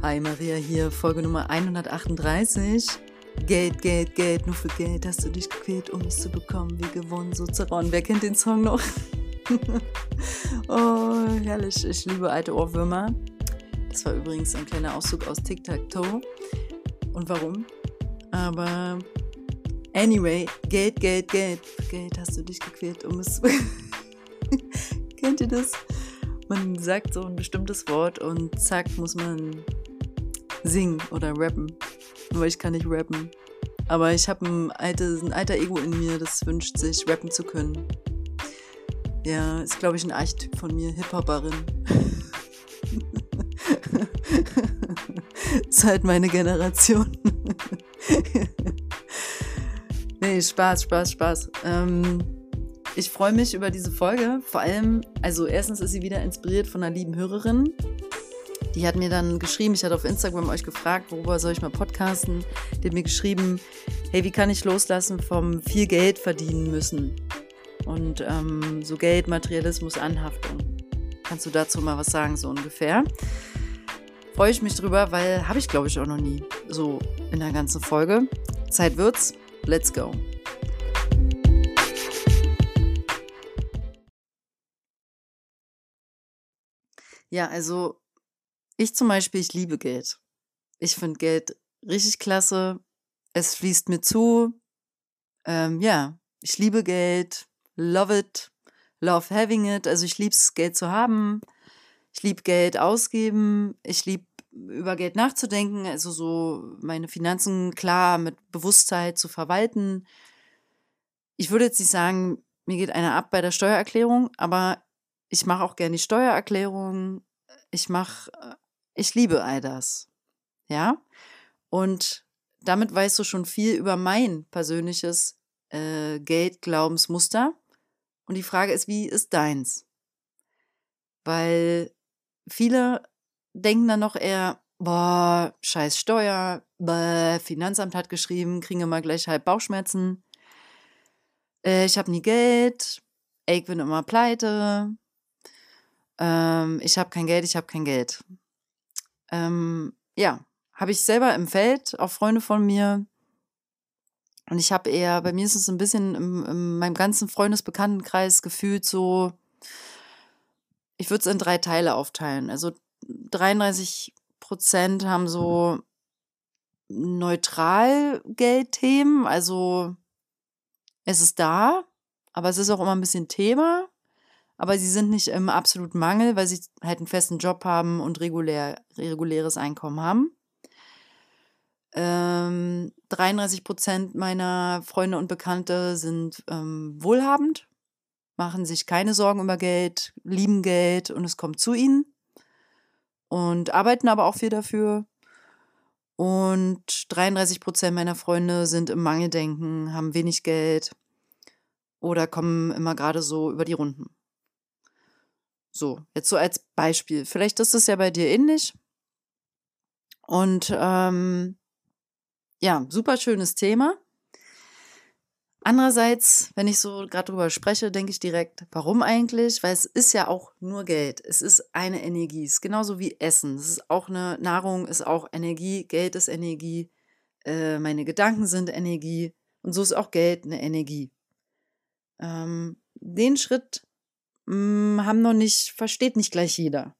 Hi Maria hier, Folge Nummer 138. Geld, Geld, Geld, nur für Geld hast du dich gequält, um es zu bekommen, wie gewonnen, so zerronnen. Wer kennt den Song noch? oh, herrlich, ich liebe alte Ohrwürmer. Das war übrigens ein kleiner Auszug aus Tic-Tac-Toe. Und warum? Aber anyway, Geld, Geld, Geld. Für Geld hast du dich gequält, um es zu Kennt ihr das? Man sagt so ein bestimmtes Wort und zack, muss man singen oder rappen. Aber ich kann nicht rappen. Aber ich habe ein, alte, ein alter Ego in mir, das wünscht sich, rappen zu können. Ja, ist, glaube ich, ein Archetyp von mir, Hip-Hopperin. ist halt meine Generation. nee, Spaß, Spaß, Spaß. Ähm, ich freue mich über diese Folge. Vor allem, also erstens ist sie wieder inspiriert von einer lieben Hörerin. Die hat mir dann geschrieben, ich hatte auf Instagram euch gefragt, worüber soll ich mal podcasten. Die hat mir geschrieben, hey, wie kann ich loslassen vom viel Geld verdienen müssen? Und ähm, so Geld, Materialismus, Anhaftung. Kannst du dazu mal was sagen, so ungefähr? Freue ich mich drüber, weil habe ich glaube ich auch noch nie so in der ganzen Folge. Zeit wird's. Let's go. Ja, also ich zum Beispiel, ich liebe Geld. Ich finde Geld richtig klasse. Es fließt mir zu. Ähm, ja, ich liebe Geld. Love it. Love having it. Also ich liebe es, Geld zu haben. Ich liebe Geld ausgeben. Ich liebe über Geld nachzudenken. Also so meine Finanzen klar mit Bewusstheit zu verwalten. Ich würde jetzt nicht sagen, mir geht einer ab bei der Steuererklärung, aber ich mache auch gerne die Steuererklärung. Ich mache, äh, ich liebe all das. Ja? Und damit weißt du schon viel über mein persönliches äh, Geldglaubensmuster. Und die Frage ist, wie ist deins? Weil viele denken dann noch eher, boah, scheiß Steuer, bäh, Finanzamt hat geschrieben, kriegen immer gleich halb Bauchschmerzen. Äh, ich habe nie Geld, ich bin immer pleite, ähm, ich habe kein Geld, ich habe kein Geld. Ähm, ja, habe ich selber im Feld, auch Freunde von mir. Und ich habe eher, bei mir ist es ein bisschen in, in meinem ganzen Freundesbekanntenkreis gefühlt so, ich würde es in drei Teile aufteilen. Also 33 Prozent haben so neutral Geldthemen, also es ist da, aber es ist auch immer ein bisschen Thema aber sie sind nicht im absoluten Mangel, weil sie halt einen festen Job haben und regulär, reguläres Einkommen haben. Ähm, 33 Prozent meiner Freunde und Bekannte sind ähm, wohlhabend, machen sich keine Sorgen über Geld, lieben Geld und es kommt zu ihnen und arbeiten aber auch viel dafür. Und 33 Prozent meiner Freunde sind im Mangeldenken, haben wenig Geld oder kommen immer gerade so über die Runden. So, jetzt so als Beispiel. Vielleicht ist es ja bei dir ähnlich. Und ähm, ja, super schönes Thema. Andererseits, wenn ich so gerade drüber spreche, denke ich direkt, warum eigentlich? Weil es ist ja auch nur Geld. Es ist eine Energie. Es ist genauso wie Essen. Es ist auch eine Nahrung, ist auch Energie. Geld ist Energie. Äh, meine Gedanken sind Energie. Und so ist auch Geld eine Energie. Ähm, den Schritt haben noch nicht, versteht nicht gleich jeder.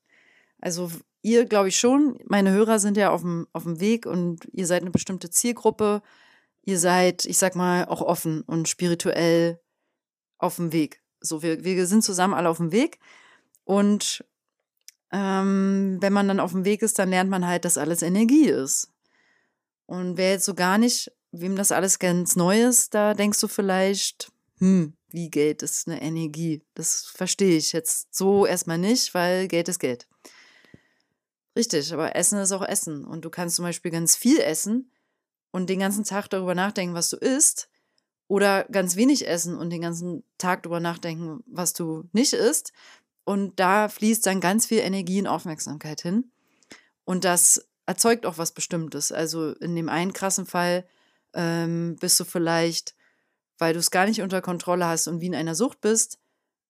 Also ihr glaube ich schon, meine Hörer sind ja auf dem, auf dem Weg und ihr seid eine bestimmte Zielgruppe. Ihr seid, ich sag mal, auch offen und spirituell auf dem Weg. So, wir, wir sind zusammen alle auf dem Weg. Und ähm, wenn man dann auf dem Weg ist, dann lernt man halt, dass alles Energie ist. Und wer jetzt so gar nicht, wem das alles ganz neu ist, da denkst du vielleicht, hm, wie Geld ist eine Energie. Das verstehe ich jetzt so erstmal nicht, weil Geld ist Geld. Richtig, aber Essen ist auch Essen. Und du kannst zum Beispiel ganz viel essen und den ganzen Tag darüber nachdenken, was du isst. Oder ganz wenig essen und den ganzen Tag darüber nachdenken, was du nicht isst. Und da fließt dann ganz viel Energie und Aufmerksamkeit hin. Und das erzeugt auch was Bestimmtes. Also in dem einen krassen Fall ähm, bist du vielleicht weil du es gar nicht unter Kontrolle hast und wie in einer Sucht bist,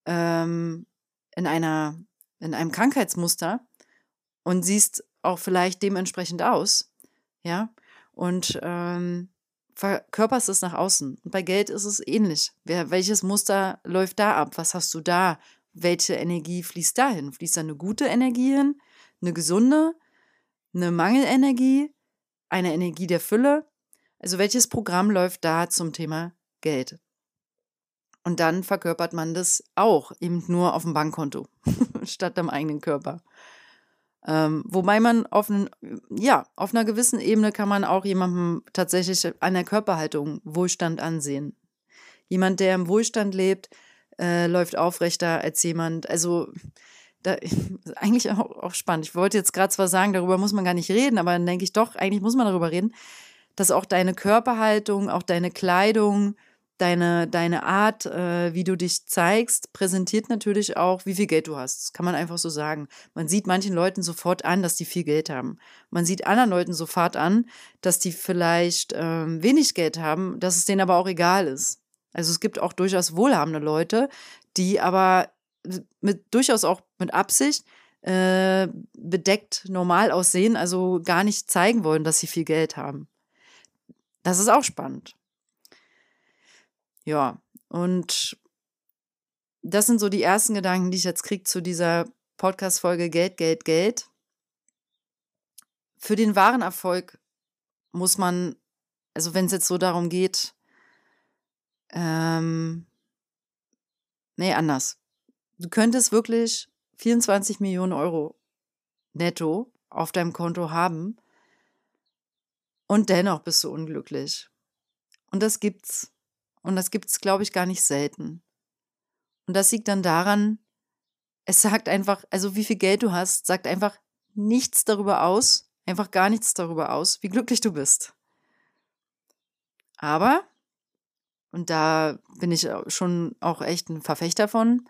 ähm, in einer, in einem Krankheitsmuster und siehst auch vielleicht dementsprechend aus, ja, und ähm, verkörperst es nach außen. Und bei Geld ist es ähnlich. Wer, welches Muster läuft da ab? Was hast du da? Welche Energie fließt dahin? Fließt da eine gute Energie hin? Eine gesunde? Eine Mangelenergie? Eine Energie der Fülle? Also welches Programm läuft da zum Thema Geld? Und dann verkörpert man das auch, eben nur auf dem Bankkonto, statt am eigenen Körper. Ähm, wobei man auf, ein, ja, auf einer gewissen Ebene kann man auch jemandem tatsächlich an der Körperhaltung Wohlstand ansehen. Jemand, der im Wohlstand lebt, äh, läuft aufrechter als jemand. Also da, eigentlich auch, auch spannend. Ich wollte jetzt gerade zwar sagen, darüber muss man gar nicht reden, aber dann denke ich doch, eigentlich muss man darüber reden, dass auch deine Körperhaltung, auch deine Kleidung, deine, deine Art, äh, wie du dich zeigst, präsentiert natürlich auch, wie viel Geld du hast. Das kann man einfach so sagen. Man sieht manchen Leuten sofort an, dass die viel Geld haben. Man sieht anderen Leuten sofort an, dass die vielleicht ähm, wenig Geld haben, dass es denen aber auch egal ist. Also es gibt auch durchaus wohlhabende Leute, die aber mit durchaus auch mit Absicht äh, bedeckt normal aussehen, also gar nicht zeigen wollen, dass sie viel Geld haben. Das ist auch spannend. Ja, und das sind so die ersten Gedanken, die ich jetzt kriege zu dieser Podcast-Folge Geld, Geld, Geld. Für den wahren Erfolg muss man, also wenn es jetzt so darum geht, ähm, nee, anders. Du könntest wirklich 24 Millionen Euro netto auf deinem Konto haben und dennoch bist du unglücklich. Und das gibt's. Und das gibt es, glaube ich, gar nicht selten. Und das liegt dann daran, es sagt einfach, also wie viel Geld du hast, sagt einfach nichts darüber aus, einfach gar nichts darüber aus, wie glücklich du bist. Aber, und da bin ich schon auch echt ein Verfechter von,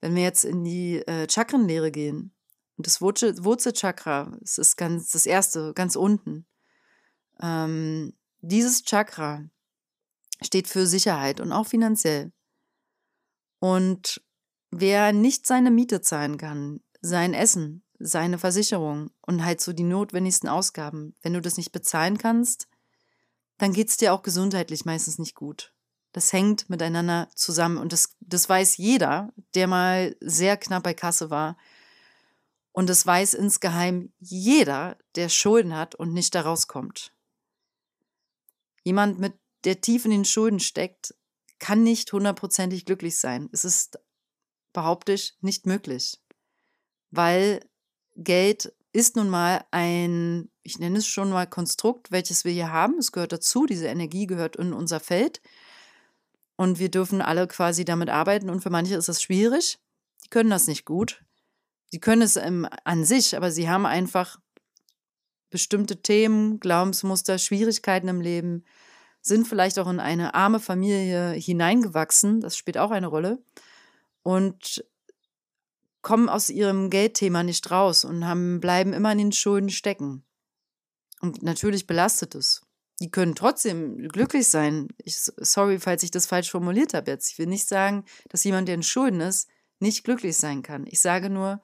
wenn wir jetzt in die äh, Chakrenlehre gehen, und das Wurzelchakra, es ist ganz das erste, ganz unten. Ähm, dieses Chakra steht für Sicherheit und auch finanziell. Und wer nicht seine Miete zahlen kann, sein Essen, seine Versicherung und halt so die notwendigsten Ausgaben, wenn du das nicht bezahlen kannst, dann geht es dir auch gesundheitlich meistens nicht gut. Das hängt miteinander zusammen und das, das weiß jeder, der mal sehr knapp bei Kasse war. Und das weiß insgeheim jeder, der Schulden hat und nicht da rauskommt. Jemand mit der tief in den Schulden steckt, kann nicht hundertprozentig glücklich sein. Es ist, behaupte ich, nicht möglich. Weil Geld ist nun mal ein, ich nenne es schon mal Konstrukt, welches wir hier haben. Es gehört dazu, diese Energie gehört in unser Feld. Und wir dürfen alle quasi damit arbeiten. Und für manche ist das schwierig. Die können das nicht gut. Sie können es ähm, an sich, aber sie haben einfach bestimmte Themen, Glaubensmuster, Schwierigkeiten im Leben, sind vielleicht auch in eine arme Familie hineingewachsen, das spielt auch eine Rolle, und kommen aus ihrem Geldthema nicht raus und haben, bleiben immer in den Schulden stecken. Und natürlich belastet es. Die können trotzdem glücklich sein. Ich, sorry, falls ich das falsch formuliert habe jetzt. Ich will nicht sagen, dass jemand, der in Schulden ist, nicht glücklich sein kann. Ich sage nur,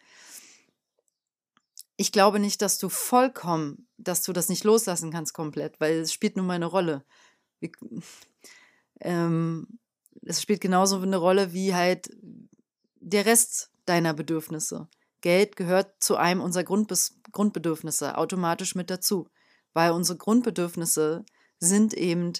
ich glaube nicht, dass du vollkommen, dass du das nicht loslassen kannst komplett, weil es spielt nun mal eine Rolle wie, ähm, es spielt genauso eine Rolle wie halt der Rest deiner Bedürfnisse. Geld gehört zu einem unserer Grundbes Grundbedürfnisse automatisch mit dazu, weil unsere Grundbedürfnisse sind eben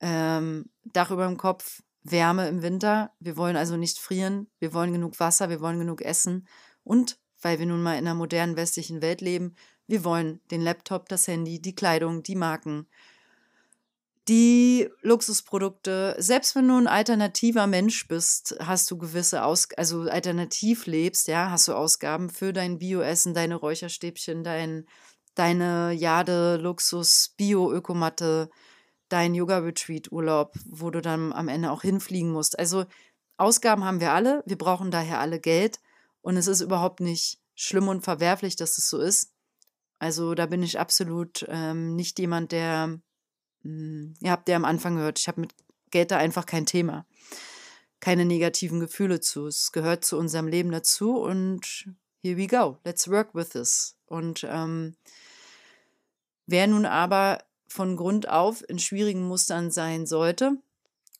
ähm, Dach über dem Kopf, Wärme im Winter. Wir wollen also nicht frieren, wir wollen genug Wasser, wir wollen genug Essen und weil wir nun mal in einer modernen westlichen Welt leben, wir wollen den Laptop, das Handy, die Kleidung, die Marken, die Luxusprodukte, selbst wenn du ein alternativer Mensch bist, hast du gewisse Aus also alternativ lebst, ja, hast du Ausgaben für dein Bioessen, deine Räucherstäbchen, dein deine Jade Luxus Bio Ökomatte, dein Yoga Retreat Urlaub, wo du dann am Ende auch hinfliegen musst. Also Ausgaben haben wir alle, wir brauchen daher alle Geld und es ist überhaupt nicht schlimm und verwerflich, dass es so ist. Also da bin ich absolut ähm, nicht jemand, der hm, ihr habt ja am Anfang gehört, ich habe mit Geld da einfach kein Thema. Keine negativen Gefühle zu. Es gehört zu unserem Leben dazu und here we go, let's work with this. Und ähm, wer nun aber von Grund auf in schwierigen Mustern sein sollte,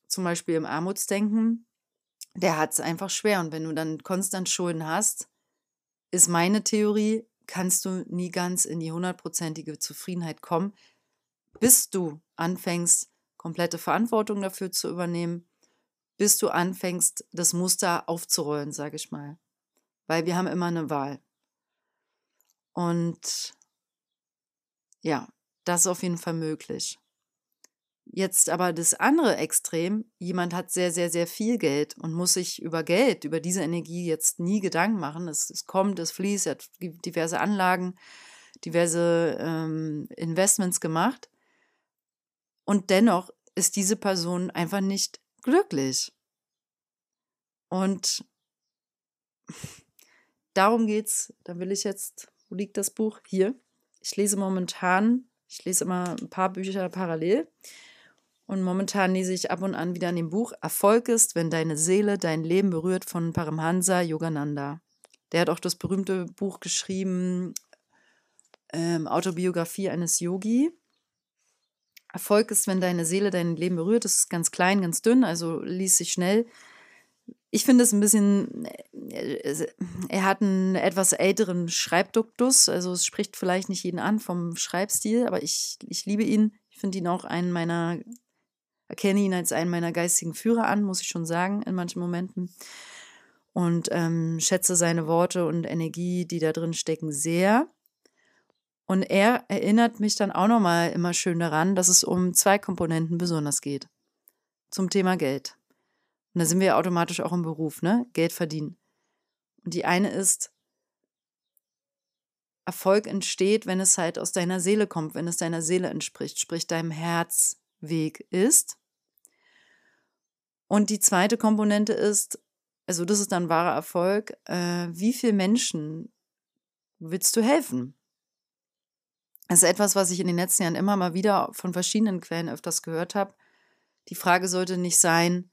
zum Beispiel im Armutsdenken, der hat es einfach schwer. Und wenn du dann konstant Schulden hast, ist meine Theorie, kannst du nie ganz in die hundertprozentige Zufriedenheit kommen, bis du anfängst, komplette Verantwortung dafür zu übernehmen, bis du anfängst, das Muster aufzurollen, sage ich mal. Weil wir haben immer eine Wahl. Und ja, das ist auf jeden Fall möglich. Jetzt aber das andere Extrem, jemand hat sehr, sehr, sehr viel Geld und muss sich über Geld, über diese Energie jetzt nie Gedanken machen. Es, es kommt, es fließt, er hat diverse Anlagen, diverse ähm, Investments gemacht. Und dennoch ist diese Person einfach nicht glücklich. Und darum geht's. Da will ich jetzt, wo liegt das Buch? Hier. Ich lese momentan, ich lese immer ein paar Bücher parallel. Und momentan lese ich ab und an wieder an dem Buch Erfolg ist, wenn deine Seele dein Leben berührt von Paramhansa Yogananda. Der hat auch das berühmte Buch geschrieben, ähm, Autobiografie eines Yogi. Erfolg ist, wenn deine Seele dein Leben berührt. Das ist ganz klein, ganz dünn, also liest sich schnell. Ich finde es ein bisschen, äh, er hat einen etwas älteren Schreibduktus, also es spricht vielleicht nicht jeden an vom Schreibstil, aber ich, ich liebe ihn. Ich finde ihn auch einen meiner, erkenne ihn als einen meiner geistigen Führer an, muss ich schon sagen, in manchen Momenten. Und ähm, schätze seine Worte und Energie, die da drin stecken, sehr. Und er erinnert mich dann auch nochmal immer schön daran, dass es um zwei Komponenten besonders geht. Zum Thema Geld. Und da sind wir automatisch auch im Beruf, ne? Geld verdienen. Und die eine ist, Erfolg entsteht, wenn es halt aus deiner Seele kommt, wenn es deiner Seele entspricht, sprich deinem Herzweg ist. Und die zweite Komponente ist, also das ist dann wahrer Erfolg, äh, wie viel Menschen willst du helfen? Das ist etwas, was ich in den letzten Jahren immer mal wieder von verschiedenen Quellen öfters gehört habe. Die Frage sollte nicht sein,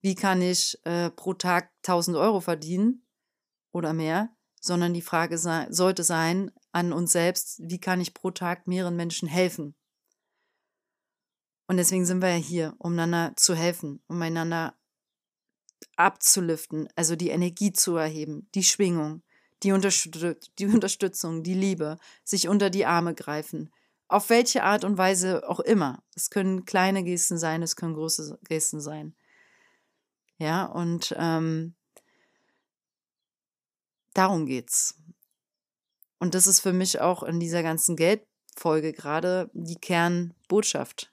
wie kann ich äh, pro Tag 1000 Euro verdienen oder mehr, sondern die Frage sei, sollte sein an uns selbst, wie kann ich pro Tag mehreren Menschen helfen? Und deswegen sind wir ja hier, um einander zu helfen, um einander abzulüften, also die Energie zu erheben, die Schwingung, die, Unterstüt die Unterstützung, die Liebe, sich unter die Arme greifen, auf welche Art und Weise auch immer. Es können kleine Gesten sein, es können große Gesten sein. Ja, und ähm, darum geht's. Und das ist für mich auch in dieser ganzen Geldfolge gerade die Kernbotschaft.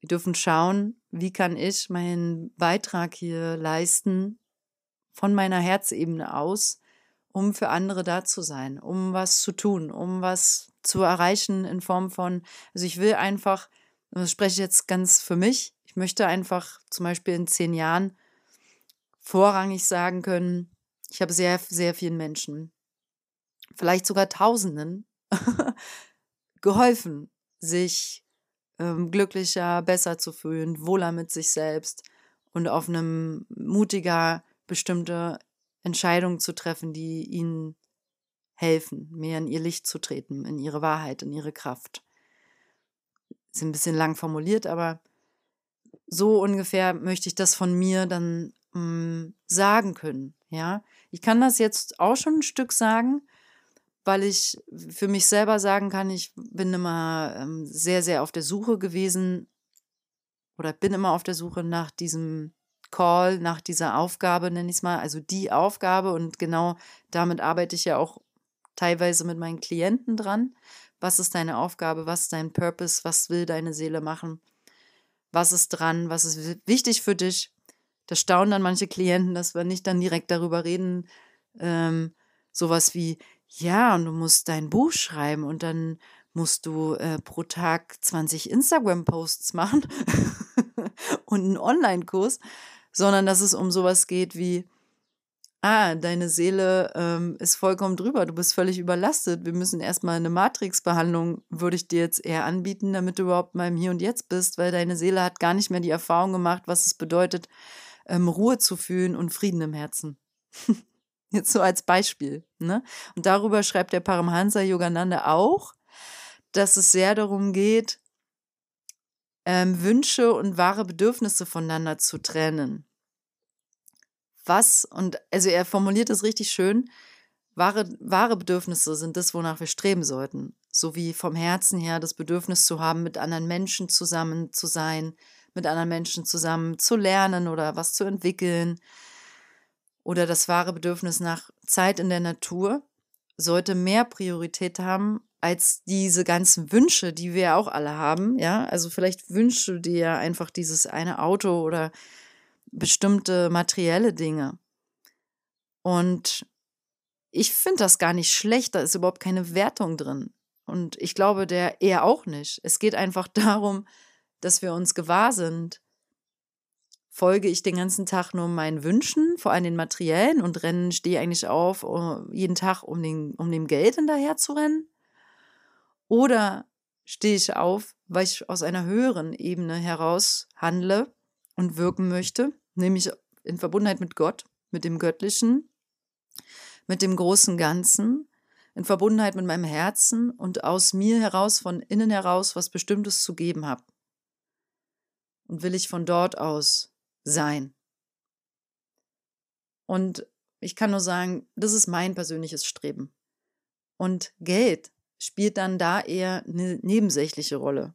Wir dürfen schauen, wie kann ich meinen Beitrag hier leisten von meiner Herzebene aus, um für andere da zu sein, um was zu tun, um was zu erreichen in Form von, also ich will einfach, das spreche ich jetzt ganz für mich, ich möchte einfach zum Beispiel in zehn Jahren vorrangig sagen können, ich habe sehr, sehr vielen Menschen, vielleicht sogar Tausenden, geholfen, sich ähm, glücklicher, besser zu fühlen, wohler mit sich selbst und auf einem mutiger, bestimmte Entscheidungen zu treffen, die ihnen helfen, mehr in ihr Licht zu treten, in ihre Wahrheit, in ihre Kraft. Ist ein bisschen lang formuliert, aber so ungefähr möchte ich das von mir dann hm, sagen können. Ja, ich kann das jetzt auch schon ein Stück sagen, weil ich für mich selber sagen kann, ich bin immer ähm, sehr, sehr auf der Suche gewesen oder bin immer auf der Suche nach diesem Call, nach dieser Aufgabe, nenne ich es mal, also die Aufgabe und genau damit arbeite ich ja auch teilweise mit meinen Klienten dran. Was ist deine Aufgabe? Was ist dein Purpose? Was will deine Seele machen? Was ist dran? Was ist wichtig für dich? Da staunen dann manche Klienten, dass wir nicht dann direkt darüber reden, ähm, sowas wie, ja, und du musst dein Buch schreiben und dann musst du äh, pro Tag 20 Instagram-Posts machen und einen Online-Kurs, sondern dass es um sowas geht wie, ah, deine Seele ähm, ist vollkommen drüber, du bist völlig überlastet, wir müssen erstmal eine Matrix-Behandlung, würde ich dir jetzt eher anbieten, damit du überhaupt mal im Hier und Jetzt bist, weil deine Seele hat gar nicht mehr die Erfahrung gemacht, was es bedeutet, ähm, Ruhe zu fühlen und Frieden im Herzen. Jetzt so als Beispiel. Ne? Und darüber schreibt der Paramhansa Yogananda auch, dass es sehr darum geht, ähm, Wünsche und wahre Bedürfnisse voneinander zu trennen. Was, und also er formuliert es richtig schön, wahre, wahre Bedürfnisse sind das, wonach wir streben sollten. So wie vom Herzen her das Bedürfnis zu haben, mit anderen Menschen zusammen zu sein, mit anderen Menschen zusammen zu lernen oder was zu entwickeln. Oder das wahre Bedürfnis nach Zeit in der Natur sollte mehr Priorität haben als diese ganzen Wünsche, die wir ja auch alle haben. Ja, also vielleicht wünschst du dir ja einfach dieses eine Auto oder bestimmte materielle Dinge. Und ich finde das gar nicht schlecht, da ist überhaupt keine Wertung drin. Und ich glaube, der eher auch nicht. Es geht einfach darum, dass wir uns gewahr sind. Folge ich den ganzen Tag nur meinen Wünschen, vor allem den materiellen, und rennen, stehe eigentlich auf, jeden Tag, um, den, um dem Geld hinterher zu rennen? Oder stehe ich auf, weil ich aus einer höheren Ebene heraus handle und wirken möchte, nämlich in Verbundenheit mit Gott, mit dem Göttlichen, mit dem großen Ganzen, in Verbundenheit mit meinem Herzen und aus mir heraus, von innen heraus, was Bestimmtes zu geben habe. Und will ich von dort aus sein. Und ich kann nur sagen, das ist mein persönliches Streben. Und Geld spielt dann da eher eine nebensächliche Rolle,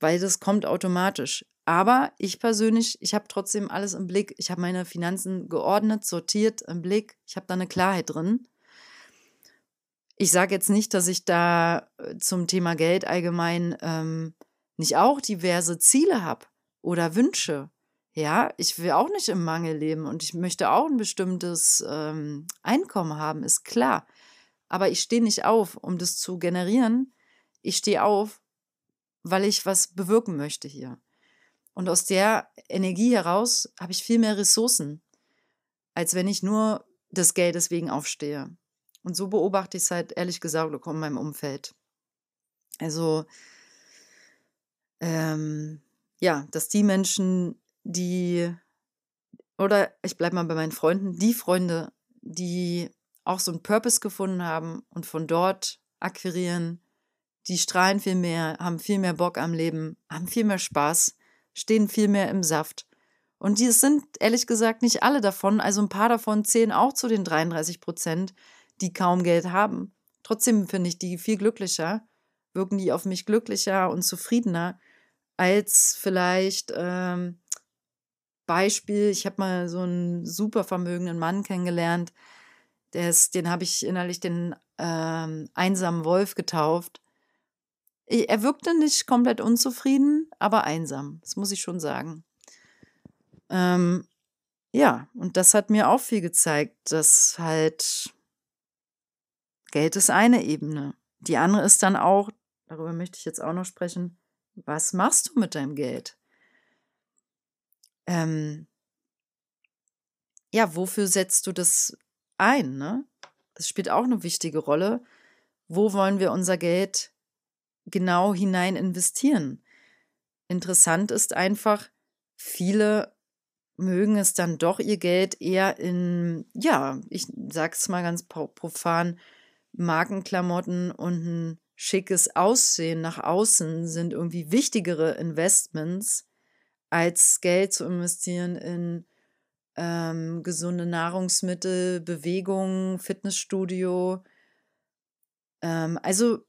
weil das kommt automatisch. Aber ich persönlich, ich habe trotzdem alles im Blick. Ich habe meine Finanzen geordnet, sortiert im Blick. Ich habe da eine Klarheit drin. Ich sage jetzt nicht, dass ich da äh, zum Thema Geld allgemein ähm, nicht auch diverse Ziele habe oder Wünsche. Ja, ich will auch nicht im Mangel leben und ich möchte auch ein bestimmtes ähm, Einkommen haben, ist klar. Aber ich stehe nicht auf, um das zu generieren. Ich stehe auf, weil ich was bewirken möchte hier. Und aus der Energie heraus habe ich viel mehr Ressourcen, als wenn ich nur des Geldes wegen aufstehe. Und so beobachte ich es halt ehrlich gesagt auch in meinem Umfeld. Also, ähm, ja, dass die Menschen, die, oder ich bleibe mal bei meinen Freunden, die Freunde, die auch so einen Purpose gefunden haben und von dort akquirieren, die strahlen viel mehr, haben viel mehr Bock am Leben, haben viel mehr Spaß, stehen viel mehr im Saft. Und die sind ehrlich gesagt nicht alle davon, also ein paar davon zählen auch zu den 33 Prozent, die kaum Geld haben. Trotzdem finde ich die viel glücklicher, wirken die auf mich glücklicher und zufriedener als vielleicht ähm, Beispiel, ich habe mal so einen super vermögenden Mann kennengelernt, ist, den habe ich innerlich den ähm, einsamen Wolf getauft. Er wirkte nicht komplett unzufrieden, aber einsam. Das muss ich schon sagen. Ähm, ja, und das hat mir auch viel gezeigt, dass halt Geld ist eine Ebene. Die andere ist dann auch, darüber möchte ich jetzt auch noch sprechen, was machst du mit deinem Geld? Ähm, ja, wofür setzt du das ein. Ne? Das spielt auch eine wichtige Rolle. Wo wollen wir unser Geld genau hinein investieren? Interessant ist einfach, viele mögen es dann doch ihr Geld eher in, ja, ich sag's mal ganz profan, Markenklamotten und ein schickes Aussehen nach außen sind irgendwie wichtigere Investments, als Geld zu investieren in ähm, gesunde Nahrungsmittel, Bewegung, Fitnessstudio. Ähm, also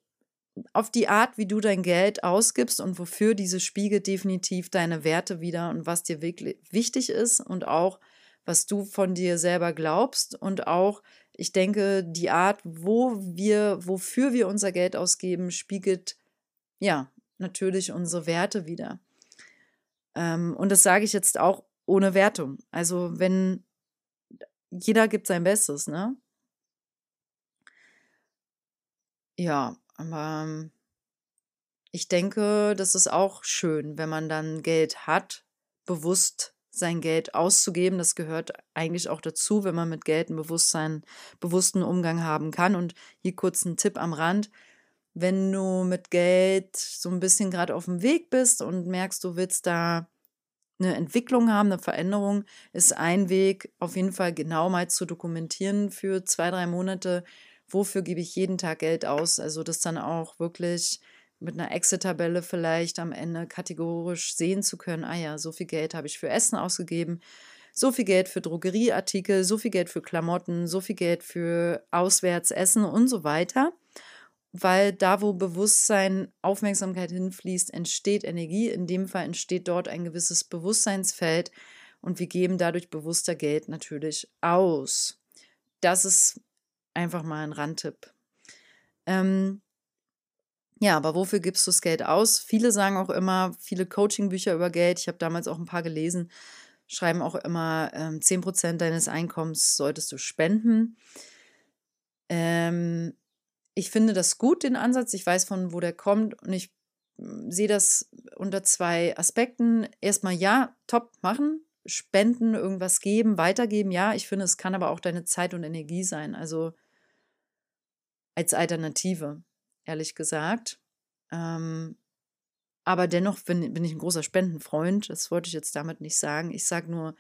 auf die Art, wie du dein Geld ausgibst und wofür diese spiegelt definitiv deine Werte wieder und was dir wirklich wichtig ist und auch was du von dir selber glaubst und auch ich denke die Art, wo wir wofür wir unser Geld ausgeben, spiegelt ja natürlich unsere Werte wieder. Ähm, und das sage ich jetzt auch ohne Wertung. Also wenn jeder gibt sein Bestes, ne? Ja, aber ähm, ich denke, das ist auch schön, wenn man dann Geld hat, bewusst sein Geld auszugeben. Das gehört eigentlich auch dazu, wenn man mit Geld einen Bewusstsein, bewussten Umgang haben kann. Und hier kurz ein Tipp am Rand. Wenn du mit Geld so ein bisschen gerade auf dem Weg bist und merkst, du willst da eine Entwicklung haben, eine Veränderung, ist ein Weg, auf jeden Fall genau mal zu dokumentieren für zwei, drei Monate, wofür gebe ich jeden Tag Geld aus. Also das dann auch wirklich mit einer Exit-Tabelle vielleicht am Ende kategorisch sehen zu können, ah ja, so viel Geld habe ich für Essen ausgegeben, so viel Geld für Drogerieartikel, so viel Geld für Klamotten, so viel Geld für Auswärtsessen und so weiter. Weil da, wo Bewusstsein, Aufmerksamkeit hinfließt, entsteht Energie. In dem Fall entsteht dort ein gewisses Bewusstseinsfeld und wir geben dadurch bewusster Geld natürlich aus. Das ist einfach mal ein Randtipp. Ähm, ja, aber wofür gibst du das Geld aus? Viele sagen auch immer, viele Coaching-Bücher über Geld, ich habe damals auch ein paar gelesen, schreiben auch immer, ähm, 10% deines Einkommens solltest du spenden. Ähm, ich finde das gut, den Ansatz. Ich weiß, von wo der kommt und ich hm, sehe das unter zwei Aspekten. Erstmal ja, top machen, spenden, irgendwas geben, weitergeben. Ja, ich finde, es kann aber auch deine Zeit und Energie sein. Also als Alternative, ehrlich gesagt. Ähm, aber dennoch bin, bin ich ein großer Spendenfreund. Das wollte ich jetzt damit nicht sagen. Ich sage nur,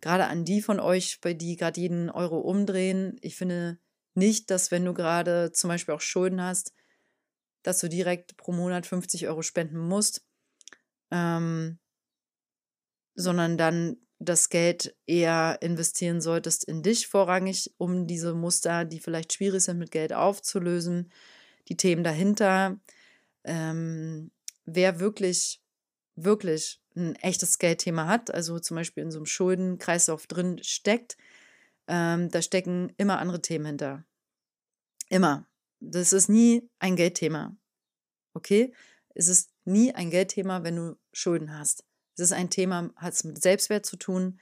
gerade an die von euch, bei die gerade jeden Euro umdrehen, ich finde nicht, dass wenn du gerade zum Beispiel auch Schulden hast, dass du direkt pro Monat 50 Euro spenden musst, ähm, sondern dann das Geld eher investieren solltest in dich vorrangig, um diese Muster, die vielleicht schwierig sind mit Geld aufzulösen, die Themen dahinter, ähm, wer wirklich, wirklich ein echtes Geldthema hat, also zum Beispiel in so einem Schuldenkreislauf drin steckt, ähm, da stecken immer andere Themen hinter. Immer. Das ist nie ein Geldthema. Okay? Es ist nie ein Geldthema, wenn du Schulden hast. Es ist ein Thema, hat es mit Selbstwert zu tun.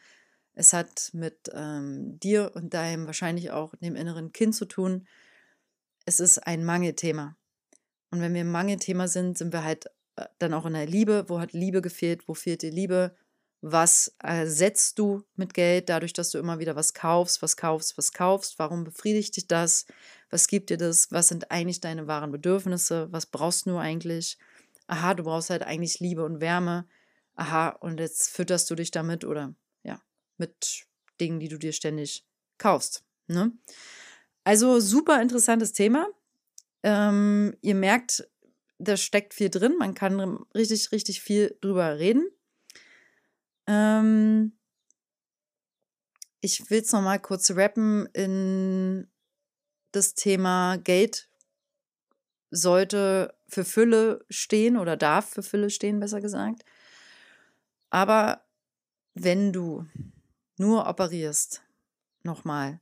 Es hat mit ähm, dir und deinem wahrscheinlich auch dem inneren Kind zu tun. Es ist ein Mangelthema. Und wenn wir im Mangelthema sind, sind wir halt äh, dann auch in der Liebe. Wo hat Liebe gefehlt? Wo fehlt dir Liebe? Was ersetzt du mit Geld dadurch, dass du immer wieder was kaufst, was kaufst, was kaufst? Warum befriedigt dich das? Was gibt dir das? Was sind eigentlich deine wahren Bedürfnisse? Was brauchst du eigentlich? Aha, du brauchst halt eigentlich Liebe und Wärme. Aha, und jetzt fütterst du dich damit oder ja, mit Dingen, die du dir ständig kaufst. Ne? Also super interessantes Thema. Ähm, ihr merkt, da steckt viel drin. Man kann richtig, richtig viel drüber reden. Ähm, ich will es nochmal kurz rappen in das Thema Geld sollte für Fülle stehen oder darf für Fülle stehen, besser gesagt. Aber wenn du nur operierst, nochmal,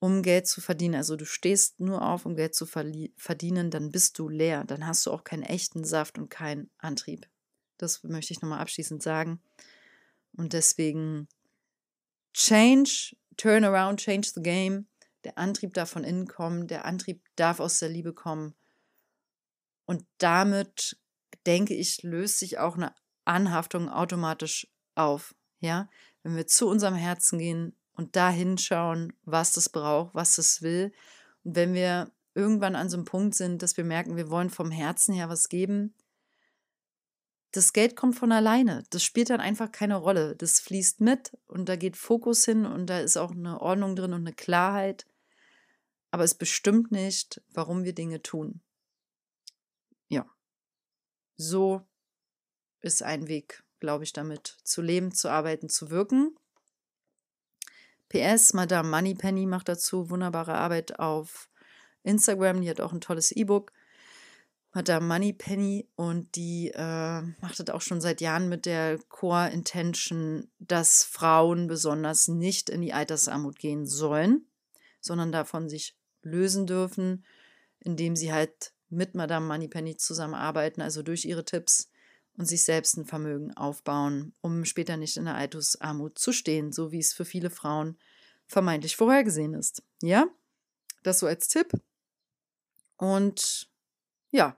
um Geld zu verdienen. Also du stehst nur auf, um Geld zu verdienen, dann bist du leer. Dann hast du auch keinen echten Saft und keinen Antrieb. Das möchte ich nochmal abschließend sagen. Und deswegen change, turn around, change the game. Der Antrieb darf von innen kommen, der Antrieb darf aus der Liebe kommen. Und damit, denke ich, löst sich auch eine Anhaftung automatisch auf. Ja, wenn wir zu unserem Herzen gehen, und da hinschauen, was das braucht, was es will. Und wenn wir irgendwann an so einem Punkt sind, dass wir merken, wir wollen vom Herzen her was geben, das Geld kommt von alleine. Das spielt dann einfach keine Rolle. Das fließt mit und da geht Fokus hin und da ist auch eine Ordnung drin und eine Klarheit. Aber es bestimmt nicht, warum wir Dinge tun. Ja. So ist ein Weg, glaube ich, damit zu leben, zu arbeiten, zu wirken. PS, Madame Moneypenny macht dazu wunderbare Arbeit auf Instagram. Die hat auch ein tolles E-Book. Madame Moneypenny und die äh, macht das auch schon seit Jahren mit der Core Intention, dass Frauen besonders nicht in die Altersarmut gehen sollen, sondern davon sich lösen dürfen, indem sie halt mit Madame Moneypenny zusammenarbeiten, also durch ihre Tipps und sich selbst ein Vermögen aufbauen, um später nicht in der Altersarmut zu stehen, so wie es für viele Frauen vermeintlich vorhergesehen ist. Ja, das so als Tipp. Und ja.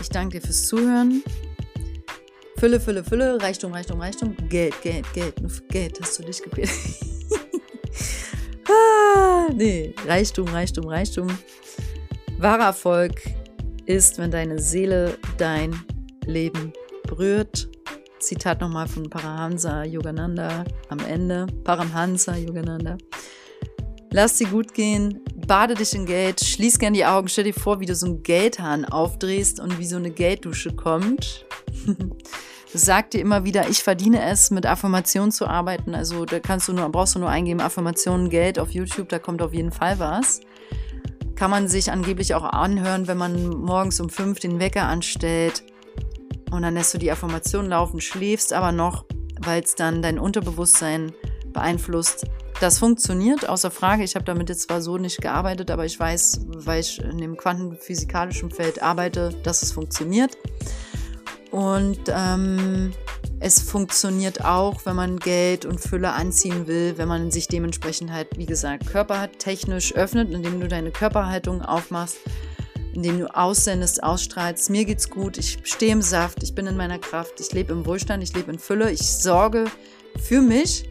Ich danke dir fürs Zuhören. Fülle, Fülle, Fülle, Reichtum, Reichtum, Reichtum, Geld, Geld, Geld, nur für Geld hast du dich gequält. nee, Reichtum, Reichtum, Reichtum. Wahrer Erfolg ist, wenn deine Seele dein Leben berührt. Zitat nochmal von Parahamsa Yogananda am Ende. Paramhansa Yogananda. Lass dir gut gehen, bade dich in Geld, schließ gern die Augen, stell dir vor, wie du so einen Geldhahn aufdrehst und wie so eine Gelddusche kommt. Sag dir immer wieder, ich verdiene es, mit Affirmationen zu arbeiten. Also da kannst du nur, brauchst du nur eingeben, Affirmationen, Geld auf YouTube, da kommt auf jeden Fall was. Kann man sich angeblich auch anhören, wenn man morgens um fünf den Wecker anstellt und dann lässt du die Affirmation laufen, schläfst aber noch, weil es dann dein Unterbewusstsein beeinflusst. Das funktioniert, außer Frage. Ich habe damit jetzt zwar so nicht gearbeitet, aber ich weiß, weil ich in dem quantenphysikalischen Feld arbeite, dass es funktioniert. Und ähm, es funktioniert auch, wenn man Geld und Fülle anziehen will, wenn man sich dementsprechend halt, wie gesagt, körpertechnisch öffnet, indem du deine Körperhaltung aufmachst indem du aussendest, ausstrahlst, mir geht's gut, ich stehe im Saft, ich bin in meiner Kraft, ich lebe im Wohlstand, ich lebe in Fülle, ich sorge für mich.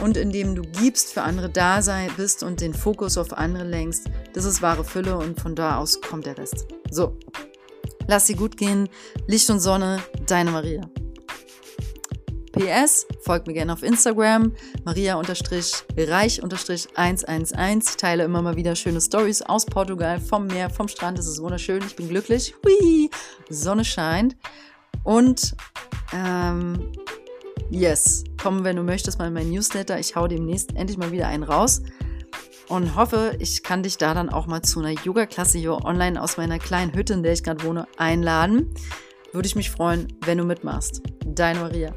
Und indem du gibst, für andere da sein bist und den Fokus auf andere lenkst, das ist wahre Fülle und von da aus kommt der Rest. So, lass sie gut gehen, Licht und Sonne, deine Maria. PS, folgt mir gerne auf Instagram, maria-reich-111. Ich teile immer mal wieder schöne Stories aus Portugal, vom Meer, vom Strand. Es ist wunderschön, ich bin glücklich. Hui, Sonne scheint. Und ähm, yes, komm, wenn du möchtest, mal in mein Newsletter. Ich hau demnächst endlich mal wieder einen raus und hoffe, ich kann dich da dann auch mal zu einer Yoga-Klasse hier online aus meiner kleinen Hütte, in der ich gerade wohne, einladen. Würde ich mich freuen, wenn du mitmachst. Deine Maria.